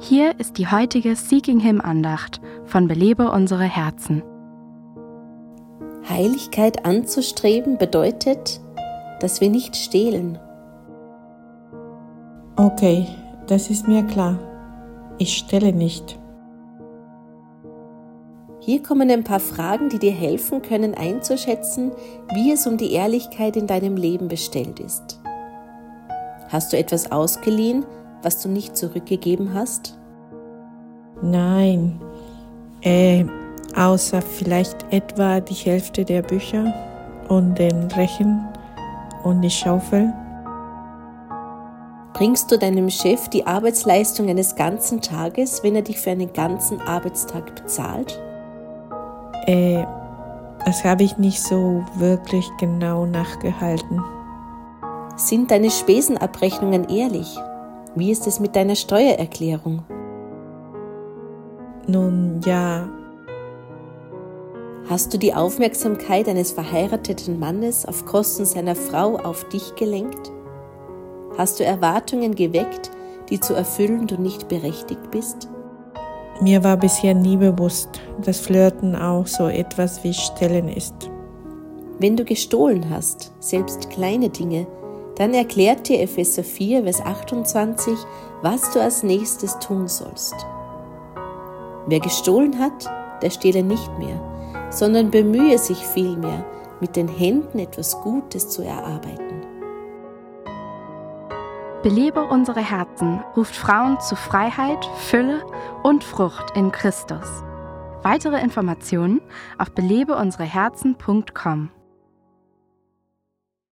Hier ist die heutige Seeking Him Andacht von Belebe unsere Herzen. Heiligkeit anzustreben bedeutet, dass wir nicht stehlen. Okay, das ist mir klar. Ich stelle nicht. Hier kommen ein paar Fragen, die dir helfen können einzuschätzen, wie es um die Ehrlichkeit in deinem Leben bestellt ist. Hast du etwas ausgeliehen, was du nicht zurückgegeben hast? Nein, äh, außer vielleicht etwa die Hälfte der Bücher und den Rechen und die Schaufel. Bringst du deinem Chef die Arbeitsleistung eines ganzen Tages, wenn er dich für einen ganzen Arbeitstag bezahlt? Äh, das habe ich nicht so wirklich genau nachgehalten. Sind deine Spesenabrechnungen ehrlich? Wie ist es mit deiner Steuererklärung? Nun ja. Hast du die Aufmerksamkeit eines verheirateten Mannes auf Kosten seiner Frau auf dich gelenkt? Hast du Erwartungen geweckt, die zu erfüllen du nicht berechtigt bist? Mir war bisher nie bewusst, dass Flirten auch so etwas wie Stellen ist. Wenn du gestohlen hast, selbst kleine Dinge, dann erklärt dir Epheser 4, Vers 28, was du als nächstes tun sollst. Wer gestohlen hat, der stehle nicht mehr, sondern bemühe sich vielmehr, mit den Händen etwas Gutes zu erarbeiten. Belebe unsere Herzen ruft Frauen zu Freiheit, Fülle und Frucht in Christus. Weitere Informationen auf belebeunsereherzen.com.